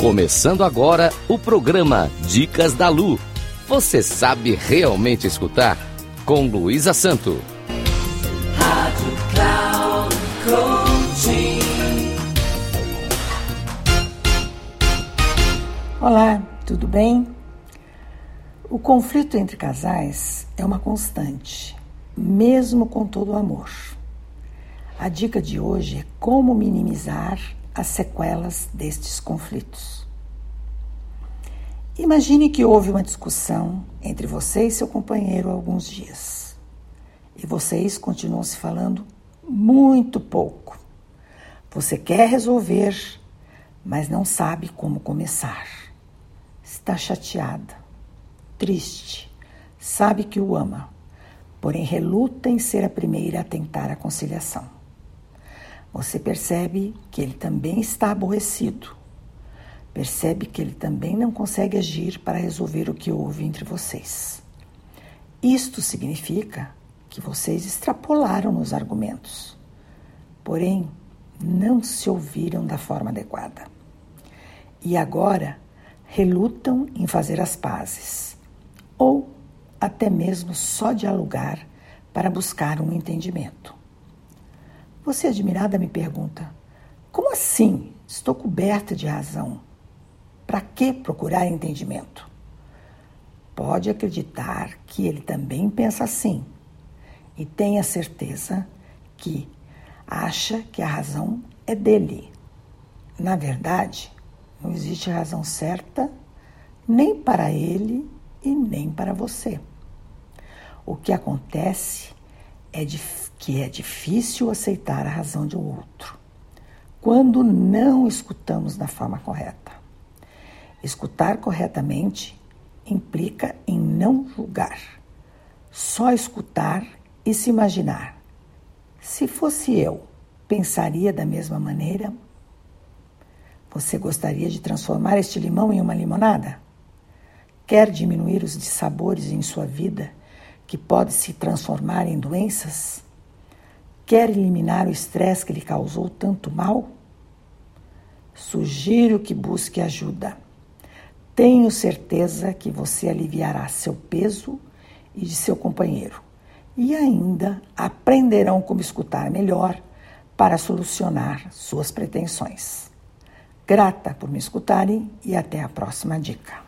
Começando agora o programa Dicas da Lu. Você sabe realmente escutar? Com Luísa Santo. Rádio Cloud Coaching. Olá, tudo bem? O conflito entre casais é uma constante, mesmo com todo o amor. A dica de hoje é como minimizar as sequelas destes conflitos. Imagine que houve uma discussão entre você e seu companheiro há alguns dias. E vocês continuam se falando muito pouco. Você quer resolver, mas não sabe como começar. Está chateada, triste, sabe que o ama, porém reluta em ser a primeira a tentar a conciliação. Você percebe que ele também está aborrecido. Percebe que ele também não consegue agir para resolver o que houve entre vocês. Isto significa que vocês extrapolaram nos argumentos, porém não se ouviram da forma adequada. E agora relutam em fazer as pazes, ou até mesmo só dialogar para buscar um entendimento. Você, admirada, me pergunta: como assim? Estou coberta de razão. Para que procurar entendimento? Pode acreditar que ele também pensa assim e tenha certeza que acha que a razão é dele. Na verdade, não existe razão certa nem para ele e nem para você. O que acontece é que é difícil aceitar a razão de outro quando não escutamos da forma correta. Escutar corretamente implica em não julgar, só escutar e se imaginar. Se fosse eu, pensaria da mesma maneira? Você gostaria de transformar este limão em uma limonada? Quer diminuir os dissabores em sua vida que pode se transformar em doenças? Quer eliminar o estresse que lhe causou tanto mal? Sugiro que busque ajuda. Tenho certeza que você aliviará seu peso e de seu companheiro. E ainda aprenderão como escutar melhor para solucionar suas pretensões. Grata por me escutarem e até a próxima dica.